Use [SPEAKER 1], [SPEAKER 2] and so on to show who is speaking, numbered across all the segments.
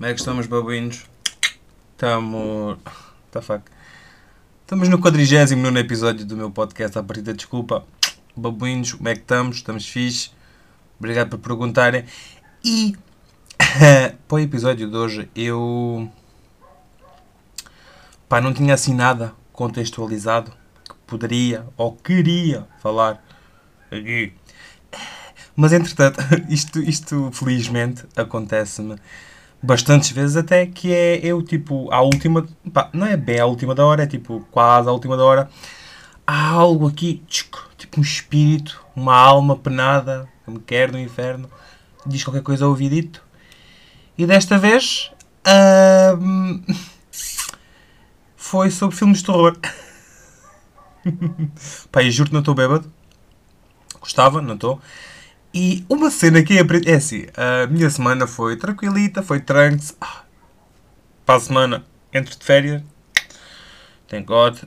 [SPEAKER 1] Como é que estamos, babuínos? Estamos. Tá fuck. Estamos no 49 episódio do meu podcast A Partida Desculpa. Babuínos, como é que estamos? Estamos fixe. Obrigado por perguntarem. E. para o episódio de hoje, eu. Pá, não tinha assim nada contextualizado que poderia ou queria falar aqui. Mas entretanto, isto, isto felizmente acontece-me bastantes vezes até que é eu tipo à última, pá, não é bem à última da hora, é tipo quase à última da hora. Há algo aqui, tipo um espírito, uma alma penada que me quer no inferno, diz qualquer coisa ao ouvidito. E desta vez hum, foi sobre filmes de terror. Pá, e juro que não estou bêbado. Gostava, não estou. E uma cena que é, é assim, a minha semana foi tranquilita, foi trunks. Ah, para a semana, entre de férias, thank God.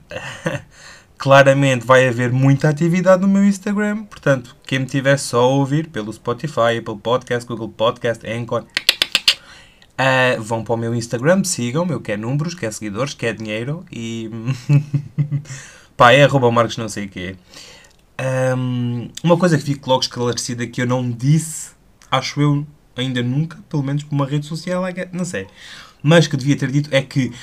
[SPEAKER 1] Claramente vai haver muita atividade no meu Instagram, portanto, quem me tiver só a ouvir pelo Spotify, Apple Podcast, Google Podcast, Anchor, uh, vão para o meu Instagram, sigam, eu quero números, quero seguidores, quero dinheiro e... pá, é arroba marcos não sei o quê. Um, uma coisa que fico logo esclarecida que eu não disse, acho eu, ainda nunca, pelo menos por uma rede social, não sei, mas que devia ter dito é que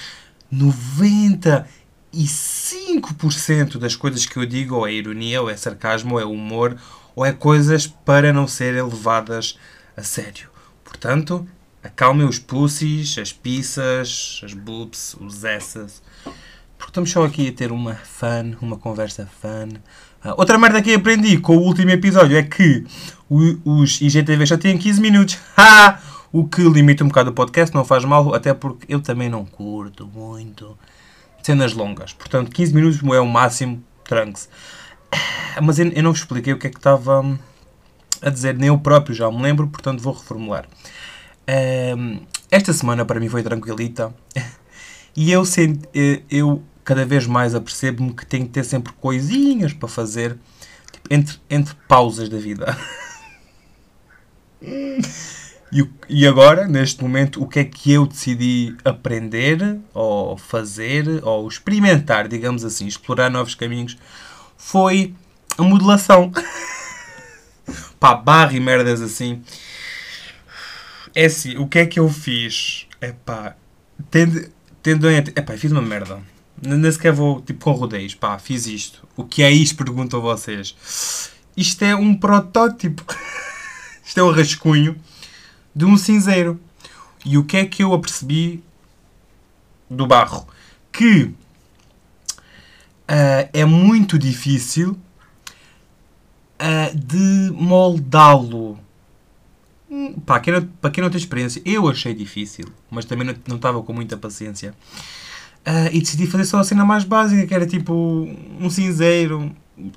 [SPEAKER 1] 95% das coisas que eu digo ou é ironia, ou é sarcasmo, ou é humor, ou é coisas para não serem levadas a sério. Portanto, acalmem os pussies, as pizzas, as boobs, os essas. Porque estamos só aqui a ter uma fun, uma conversa Uh, outra merda que aprendi com o último episódio é que os IGTV já têm 15 minutos. O que limita um bocado o podcast, não faz mal, até porque eu também não curto muito cenas longas. Portanto, 15 minutos é o máximo, trunks. Ah, mas eu, não vos expliquei o que é que estava hum, a dizer, nem eu próprio já me lembro, portanto vou reformular. Um, esta semana para mim foi tranquilita e eu, senti, eh, eu cada vez mais apercebo-me que tenho que ter sempre coisinhas para fazer tipo, entre, entre pausas da vida. e, e agora, neste momento, o que é que eu decidi aprender, ou fazer, ou experimentar, digamos assim, explorar novos caminhos, foi a modelação. Pá, barra e merdas assim. É assim, o que é que eu fiz? É pá, tendo, tendo em... Epá, fiz uma merda. Nem sequer vou tipo com rodeios. Pá, fiz isto. O que é isto? Pergunto a vocês. Isto é um protótipo. isto é um rascunho de um cinzeiro. E o que é que eu apercebi do barro? Que uh, é muito difícil uh, de moldá-lo. Para quem, não, para quem não tem experiência, eu achei difícil, mas também não estava com muita paciência. Uh, e decidi fazer só a cena mais básica, que era tipo um cinzeiro.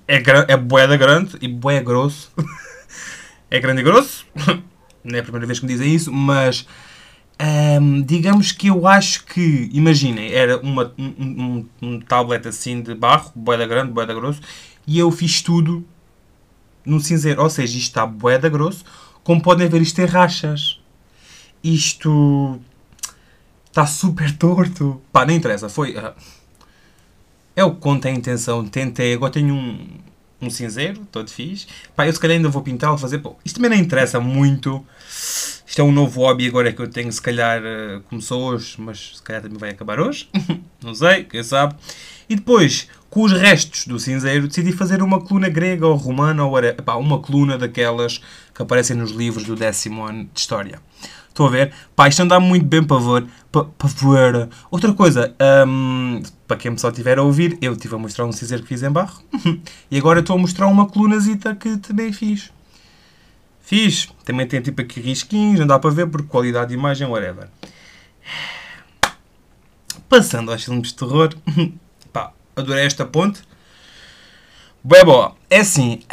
[SPEAKER 1] É, é boeda grande e boé grosso. é grande e grosso. Não é a primeira vez que me dizem isso, mas um, digamos que eu acho que, imaginem, era uma, um, um, um tablet assim de barro, boeda grande, boeda grosso, e eu fiz tudo no cinzeiro. Ou seja, isto está boeda grosso, como podem ver, isto tem rachas. Isto Está super torto. Pá, nem interessa. Foi. Uh, que conta a intenção. Tentei. Agora tenho um, um cinzeiro, todo fixe. Pá, eu se calhar ainda vou pintá-lo, fazer. Pô, isto também não interessa muito. Isto é um novo hobby agora que eu tenho, se calhar uh, começou hoje, mas se calhar também vai acabar hoje. não sei, quem sabe. E depois, com os restos do cinzeiro, decidi fazer uma coluna grega ou romana, ou pá, uma coluna daquelas que aparecem nos livros do décimo ano de História. Estão a ver? Pá, isto anda muito bem para ver. Outra coisa, um, para quem só estiver a ouvir, eu estive a mostrar um cinzeiro que fiz em barro. e agora estou a mostrar uma colunazita que também fiz. Fiz. Também tem tipo aqui risquinhos, não dá para ver por qualidade de imagem, whatever. Passando aos filmes de terror. Pá, adorei esta ponte. Bem. É assim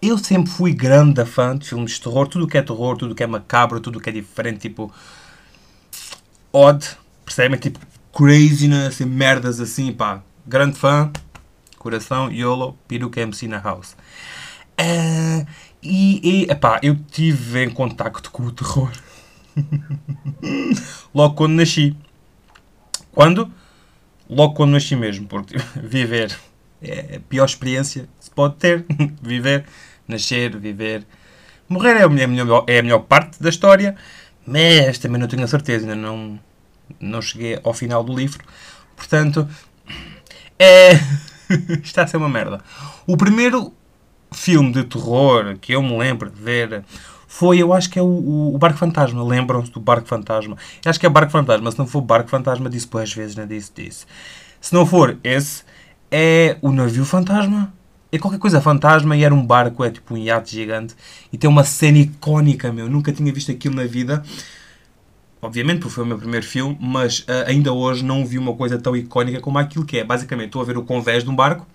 [SPEAKER 1] eu sempre fui grande fã de filmes de terror, tudo que é terror, tudo que é macabro, tudo que é diferente, tipo odd, percebem? Tipo craziness e merdas assim, pá. Grande fã, coração, YOLO, peruca MC na house. Uh, e, e eu tive em contacto com o terror Logo quando nasci. Quando? Logo quando nasci mesmo, porque viver é a pior experiência que se pode ter. viver, nascer, viver. Morrer é a melhor, é a melhor parte da história, mas também não tenho a certeza, ainda não, não cheguei ao final do livro. Portanto, é. está a ser uma merda. O primeiro filme de terror que eu me lembro de ver foi, eu acho que é o, o Barco Fantasma. Lembram-se do Barco Fantasma? Eu acho que é Barco Fantasma. Se não for Barco Fantasma, disse boas vezes, não disse, disse. Se não for esse, é o Navio Fantasma. É qualquer coisa fantasma e era um barco, é tipo um iate gigante. E tem uma cena icónica, meu. Nunca tinha visto aquilo na vida. Obviamente, porque foi o meu primeiro filme, mas uh, ainda hoje não vi uma coisa tão icónica como aquilo que é. Basicamente, estou a ver o convés de um barco,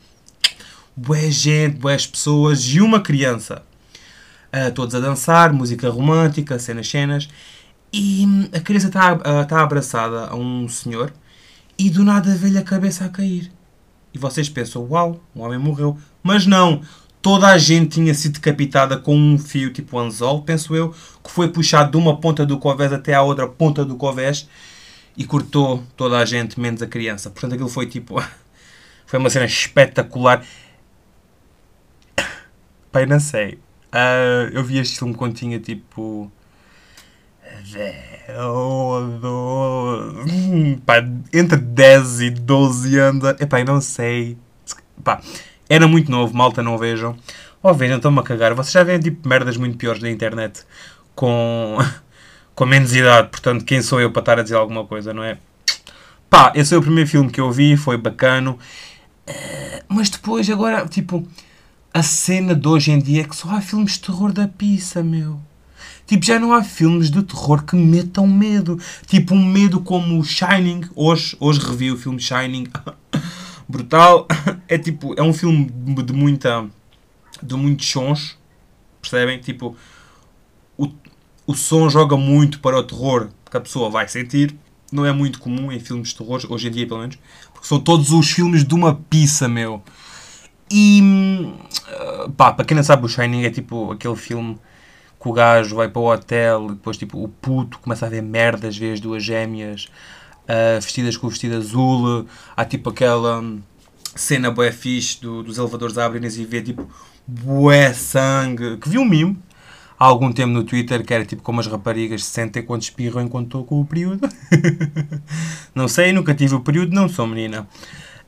[SPEAKER 1] boa gente, boas pessoas e uma criança. Uh, todos a dançar, música romântica, cenas, cenas. E hum, a criança está uh, tá abraçada a um senhor e do nada vê-lhe a cabeça a cair. E vocês pensam, uau, um homem morreu. Mas não, toda a gente tinha sido decapitada com um fio tipo anzol, penso eu, que foi puxado de uma ponta do covés até à outra ponta do covés e cortou toda a gente, menos a criança. Portanto, aquilo foi tipo. Foi uma cena espetacular. Pai, não sei. Uh, eu vi este filme quando tinha tipo. Pá, entre 10 e 12 anos. Epá, não sei. Pá, era muito novo, malta, não vejam. Ou oh, vejam, estão-me a cagar. Vocês já veem tipo merdas muito piores na internet com, com menos idade. Portanto, quem sou eu para estar a dizer alguma coisa, não é? Pá, esse é o primeiro filme que eu vi, foi bacano. Uh, mas depois, agora, tipo, a cena de hoje em dia é que só há filmes de terror da pizza, meu. Tipo, já não há filmes de terror que metam medo. Tipo, um medo como o Shining. Hoje, hoje revi o filme Shining. brutal. É tipo, é um filme de muita. de muitos sons. Percebem? Tipo, o, o som joga muito para o terror que a pessoa vai sentir. Não é muito comum em filmes de terror, hoje em dia pelo menos. Porque são todos os filmes de uma pizza, meu. E. pá, para quem não sabe, o Shining é tipo aquele filme que o gajo vai para o hotel depois tipo o puto começa a ver merdas, vê as duas gêmeas uh, vestidas com o vestido azul, há tipo aquela hum, cena bué fixe do, dos elevadores a abrirem e vê tipo bué sangue, que vi um mimo há algum tempo no Twitter que era tipo como as raparigas se sentem quando espirram enquanto estou com o período. não sei, nunca tive o período, não sou menina.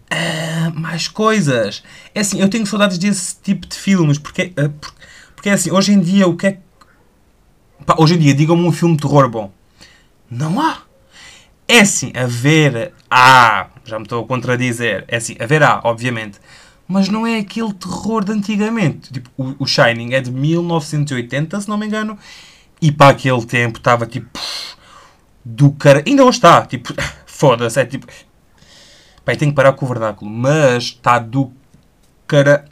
[SPEAKER 1] Uh, mais coisas. É assim, eu tenho saudades desse tipo de filmes, porque, uh, porque, porque é assim, hoje em dia o que é Pá, hoje em dia, digam-me um filme de terror bom. Não há. É assim, a ver há. Já me estou a contradizer. É a ver há, obviamente. Mas não é aquele terror de antigamente. Tipo, o, o Shining é de 1980, se não me engano. E para aquele tempo estava tipo. Do cara. Ainda hoje está. Tipo, foda-se. É tipo. Pai, tenho que parar com o vernáculo. Mas está do cara.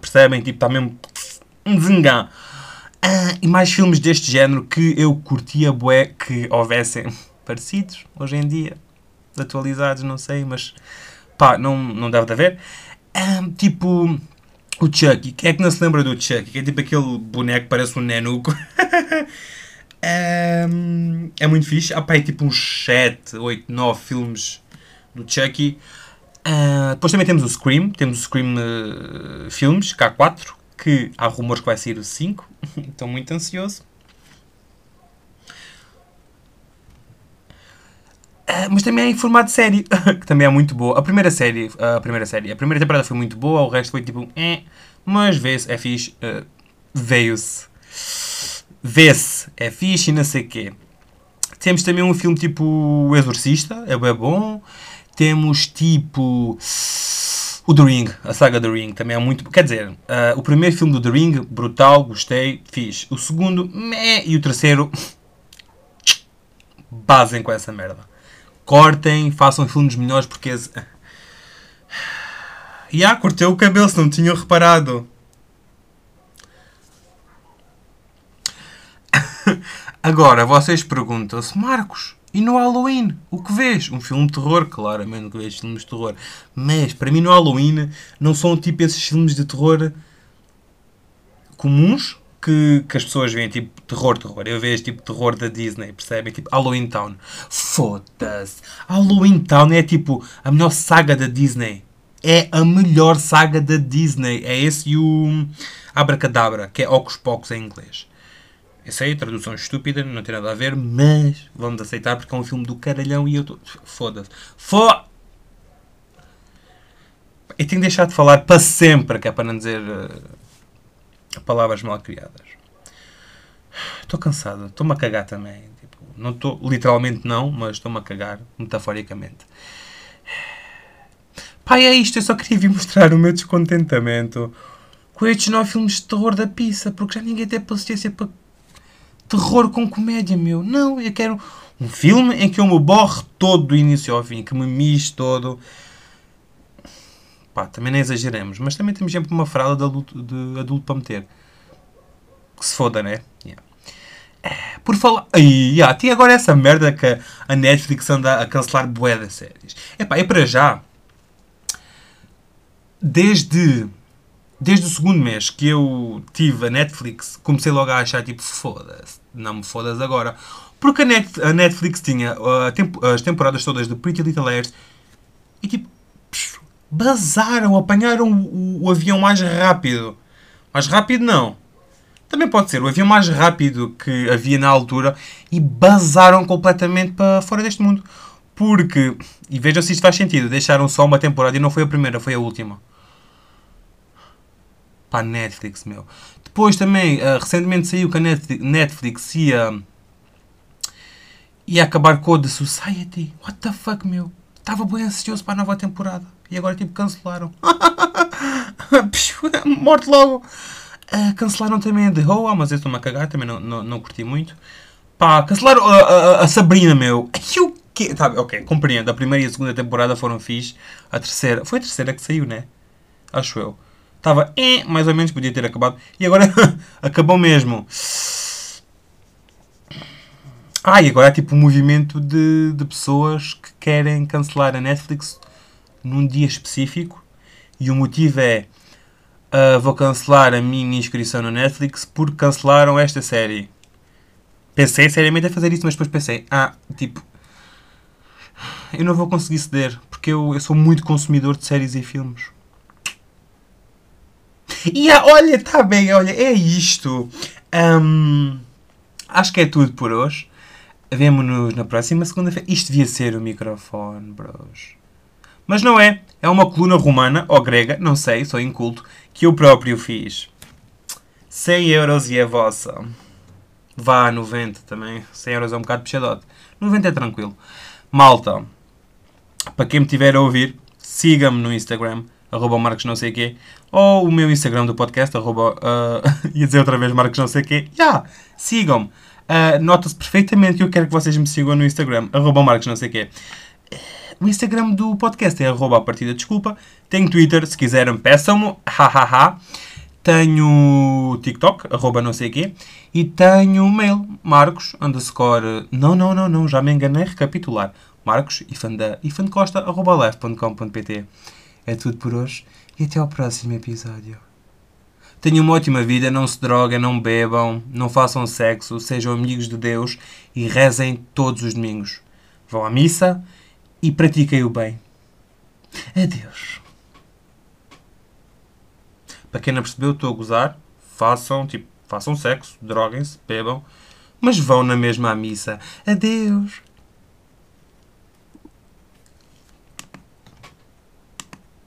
[SPEAKER 1] Percebem? Tipo, está mesmo. Um zengão. Ah, e mais filmes deste género que eu curtia bué que houvessem parecidos hoje em dia, atualizados, não sei, mas pá, não, não deve de haver. Tipo o Chucky, quem é que não se lembra do Chucky? Que é tipo aquele boneco que parece um nenuco. um, é muito fixe. Há pá, é tipo uns 7, 8, 9 filmes do Chucky. Uh, depois também temos o Scream, temos o Scream uh, filmes, K4, que há rumores que vai sair o 5. Estou muito ansioso. Uh, mas também é em formato de série, que também é muito boa. A primeira série, a primeira série, a primeira temporada foi muito boa, o resto foi tipo, eh, mas vê-se, é fixe, uh, veio-se. Vê-se, é fixe e não sei o quê. Temos também um filme tipo O Exorcista, é bem bom. Temos tipo o The Ring, a saga The Ring, também é muito. Quer dizer, uh, o primeiro filme do The Ring, brutal, gostei, fiz. O segundo, meh, e o terceiro, basem com essa merda. Cortem, façam filmes melhores porque. E ah, cortei o cabelo se não tinham reparado. Agora vocês perguntam-se, Marcos, e no Halloween, o que vês? Um filme de terror, claramente que vejo filmes de terror. Mas, para mim, no Halloween, não são tipo esses filmes de terror comuns, que, que as pessoas veem tipo terror, terror. Eu vejo tipo terror da Disney, percebem? Tipo Halloween Town. Foda-se. Halloween Town é tipo a melhor saga da Disney. É a melhor saga da Disney. É esse e o Abracadabra, que é Ocus Pocus em inglês. Eu sei, tradução estúpida, não tem nada a ver, mas vamos aceitar porque é um filme do caralhão e eu estou. Foda-se. Foda! Eu tenho deixar de falar para sempre, que é para não dizer uh, palavras mal criadas. Estou cansado, estou-me a cagar também. Tipo, não estou, literalmente não, mas estou-me a cagar, metaforicamente. Pai, é isto, eu só queria vir mostrar o meu descontentamento com estes nove filmes de terror da pizza, porque já ninguém tem paciência para terror com comédia, meu. Não, eu quero um filme em que eu me borre todo do início ao fim, que me mise todo. Pá, também nem exageremos, mas também temos sempre uma fralda de adulto, de adulto para meter. Que se foda, né? Yeah. É, por falar. Ai, yeah, tem agora essa merda que a Netflix anda a cancelar bué das séries. Epá, é para já. Desde. Desde o segundo mês que eu tive a Netflix, comecei logo a achar tipo, foda-se, não me fodas agora. Porque a, Net, a Netflix tinha uh, tempo, as temporadas todas de Pretty Little Liars e tipo, psh, bazaram, apanharam o, o, avião mais rápido. Mais rápido não. Também pode ser o avião mais rápido que havia na altura e bazaram completamente para fora deste mundo. Porque, e vejam se isto faz sentido, deixaram só uma temporada e não foi a primeira, foi a última. A Netflix, meu. Depois também, uh, recentemente saiu que a Netflix ia, ia acabar com The Society. What the fuck, meu? Estava bem ansioso para a nova temporada. E agora, tipo, cancelaram. Morte logo. Uh, cancelaram também The Hoa, mas eu estou-me a cagar, também não, não, não curti muito. Pá, cancelaram a, a, a Sabrina, meu. E o quê? Tá, ok, compreendo. A primeira e a segunda temporada foram fixe. A terceira... Foi a terceira que saiu, né? Acho eu. Estava, eh, mais ou menos, podia ter acabado. E agora acabou mesmo. Ah, e agora há tipo um movimento de, de pessoas que querem cancelar a Netflix num dia específico e o motivo é uh, vou cancelar a minha inscrição na Netflix porque cancelaram esta série. Pensei seriamente a fazer isso, mas depois pensei, ah, tipo, eu não vou conseguir ceder porque eu, eu sou muito consumidor de séries e filmes. E ah, olha, está bem, olha, é isto. Um, acho que é tudo por hoje. Vemo-nos na próxima segunda-feira. Isto devia ser o microfone, bros. Mas não é. É uma coluna romana ou grega, não sei, sou inculto, que eu próprio fiz. 100 euros e é vossa. Vá, 90 também. 100 euros é um bocado puxadote. 90 é tranquilo. Malta, para quem me tiver a ouvir, siga-me no Instagram, arroba marcos não sei quê, ou o meu Instagram do podcast, arroba, uh, ia dizer outra vez marcos não sei quê. Já, yeah, sigam-me. Uh, Nota-se perfeitamente que eu quero que vocês me sigam no Instagram, arroba marcos não sei quê. O Instagram do podcast é arroba a partida desculpa. Tenho Twitter, se quiserem peçam-me, hahaha. Tenho TikTok, arroba não sei quê. E tenho mail, marcos, underscore... Não, não, não, não, já me enganei, recapitular. Marcos, ifanda, ifandecosta, arroba left.com.pt. É tudo por hoje e até ao próximo episódio. Tenham uma ótima vida, não se droguem, não bebam, não façam sexo, sejam amigos de Deus e rezem todos os domingos. Vão à missa e pratiquem o bem. Adeus. Para quem não percebeu, estou a gozar. Façam, tipo, façam sexo, droguem-se, bebam, mas vão na mesma à missa. Adeus.